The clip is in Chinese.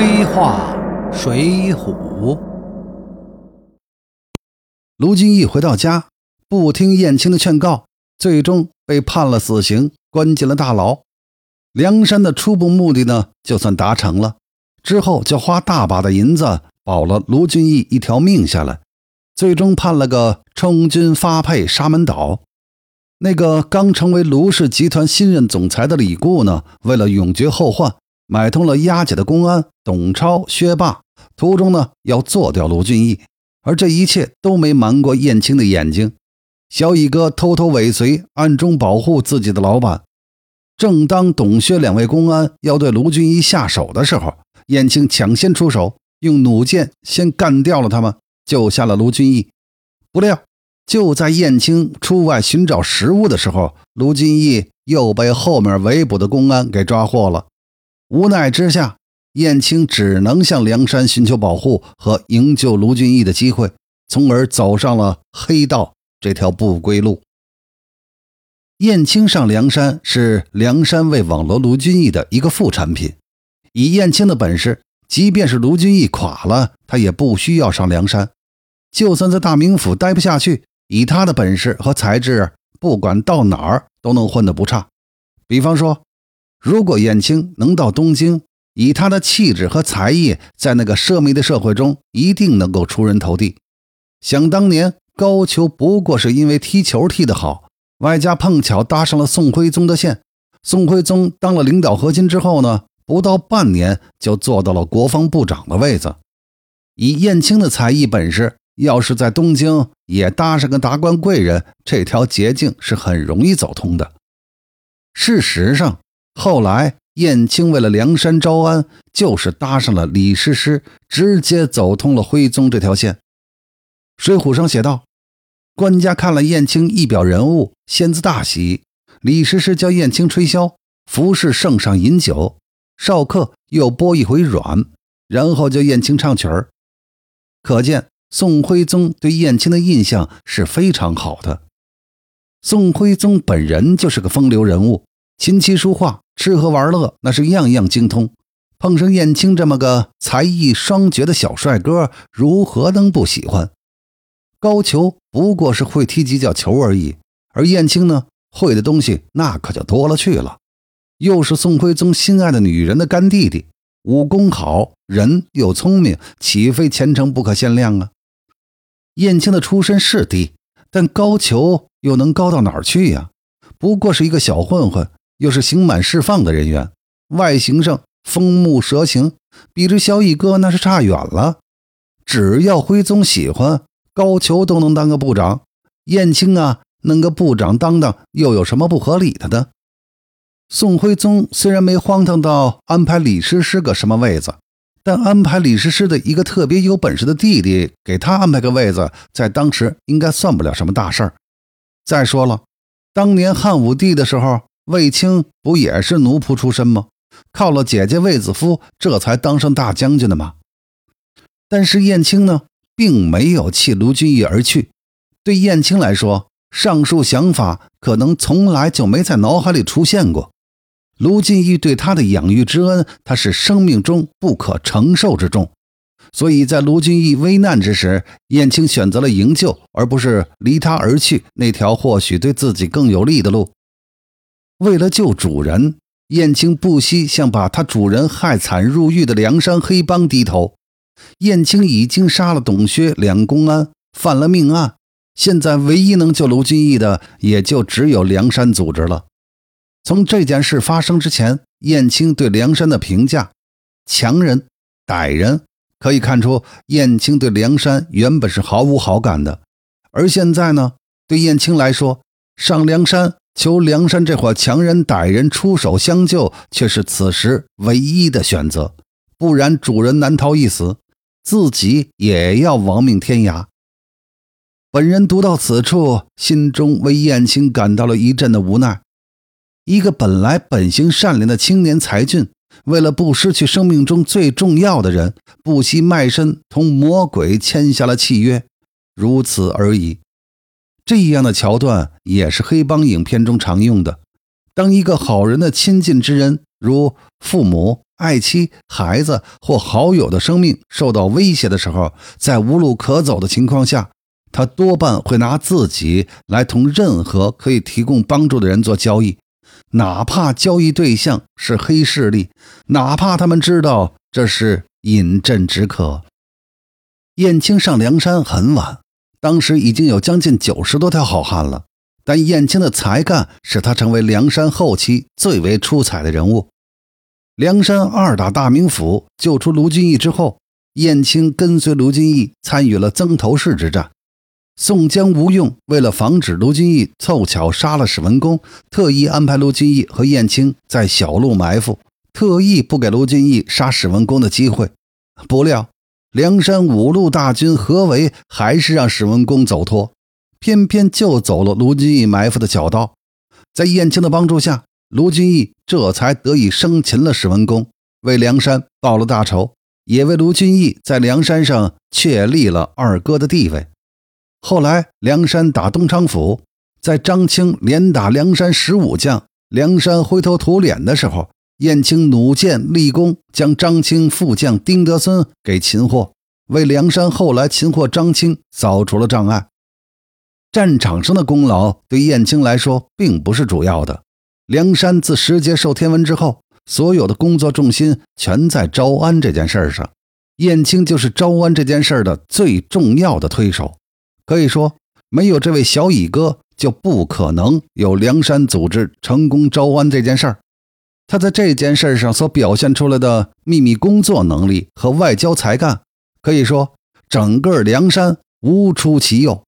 黑话水浒。卢俊义回到家，不听燕青的劝告，最终被判了死刑，关进了大牢。梁山的初步目的呢，就算达成了。之后就花大把的银子保了卢俊义一条命下来，最终判了个充军发配沙门岛。那个刚成为卢氏集团新任总裁的李固呢，为了永绝后患，买通了押解的公安董超、薛霸，途中呢要做掉卢俊义，而这一切都没瞒过燕青的眼睛。小乙哥偷偷尾随，暗中保护自己的老板。正当董薛两位公安要对卢俊义下手的时候，燕青抢先出手，用弩箭先干掉了他们，救下了卢俊义。不料，就在燕青出外寻找食物的时候，卢俊义又被后面围捕的公安给抓获了。无奈之下，燕青只能向梁山寻求保护和营救卢俊义的机会，从而走上了黑道这条不归路。燕青上梁山是梁山为网罗卢俊义的一个副产品。以燕青的本事，即便是卢俊义垮了，他也不需要上梁山。就算在大名府待不下去，以他的本事和才智，不管到哪儿都能混得不差。比方说，如果燕青能到东京，以他的气质和才艺，在那个奢靡的社会中，一定能够出人头地。想当年，高俅不过是因为踢球踢得好，外加碰巧搭上了宋徽宗的线。宋徽宗当了领导核心之后呢？不到半年就做到了国防部长的位子。以燕青的才艺本事，要是在东京也搭上个达官贵人，这条捷径是很容易走通的。事实上，后来燕青为了梁山招安，就是搭上了李师师，直接走通了徽宗这条线。《水浒》上写道：“官家看了燕青一表人物，先自大喜。李师师教燕青吹箫，服侍圣上饮酒。”少客又拨一回软，然后叫燕青唱曲儿。可见宋徽宗对燕青的印象是非常好的。宋徽宗本人就是个风流人物，琴棋书画、吃喝玩乐那是样样精通。碰上燕青这么个才艺双绝的小帅哥，如何能不喜欢？高俅不过是会踢几脚球而已，而燕青呢，会的东西那可就多了去了。又是宋徽宗心爱的女人的干弟弟，武功好，人又聪明，岂非前程不可限量啊？燕青的出身是低，但高俅又能高到哪儿去呀？不过是一个小混混，又是刑满释放的人员，外形上风目蛇形，比这小乙哥那是差远了。只要徽宗喜欢，高俅都能当个部长。燕青啊，弄个部长当当，又有什么不合理的呢？宋徽宗虽然没荒唐到安排李师师个什么位子，但安排李师师的一个特别有本事的弟弟给他安排个位子，在当时应该算不了什么大事儿。再说了，当年汉武帝的时候，卫青不也是奴仆出身吗？靠了姐姐卫子夫，这才当上大将军的吗？但是燕青呢，并没有弃卢俊义而去。对燕青来说，上述想法可能从来就没在脑海里出现过。卢俊义对他的养育之恩，他是生命中不可承受之重。所以在卢俊义危难之时，燕青选择了营救，而不是离他而去那条或许对自己更有利的路。为了救主人，燕青不惜向把他主人害惨入狱的梁山黑帮低头。燕青已经杀了董薛两公安，犯了命案，现在唯一能救卢俊义的，也就只有梁山组织了。从这件事发生之前，燕青对梁山的评价：强人、歹人。可以看出，燕青对梁山原本是毫无好感的。而现在呢，对燕青来说，上梁山求梁山这伙强人、歹人出手相救，却是此时唯一的选择。不然，主人难逃一死，自己也要亡命天涯。本人读到此处，心中为燕青感到了一阵的无奈。一个本来本性善良的青年才俊，为了不失去生命中最重要的人，不惜卖身同魔鬼签下了契约，如此而已。这样的桥段也是黑帮影片中常用的。当一个好人的亲近之人，如父母、爱妻、孩子或好友的生命受到威胁的时候，在无路可走的情况下，他多半会拿自己来同任何可以提供帮助的人做交易，哪怕交易对象是黑势力，哪怕他们知道这是饮鸩止渴。燕青上梁山很晚，当时已经有将近九十多条好汉了。但燕青的才干使他成为梁山后期最为出彩的人物。梁山二打大名府，救出卢俊义之后，燕青跟随卢俊义参与了曾头市之战。宋江、吴用为了防止卢俊义凑巧杀了史文恭，特意安排卢俊义和燕青在小路埋伏，特意不给卢俊义杀史文恭的机会。不料。梁山五路大军合围，还是让史文恭走脱，偏偏就走了卢俊义埋伏的小道。在燕青的帮助下，卢俊义这才得以生擒了史文恭，为梁山报了大仇，也为卢俊义在梁山上确立了二哥的地位。后来梁山打东昌府，在张青连打梁山十五将，梁山灰头土脸的时候。燕青弩箭立功，将张清副将丁德森给擒获，为梁山后来擒获张清扫除了障碍。战场上的功劳对燕青来说并不是主要的。梁山自石碣受天文之后，所有的工作重心全在招安这件事上，燕青就是招安这件事的最重要的推手。可以说，没有这位小乙哥，就不可能有梁山组织成功招安这件事儿。他在这件事上所表现出来的秘密工作能力和外交才干，可以说整个梁山无出其右。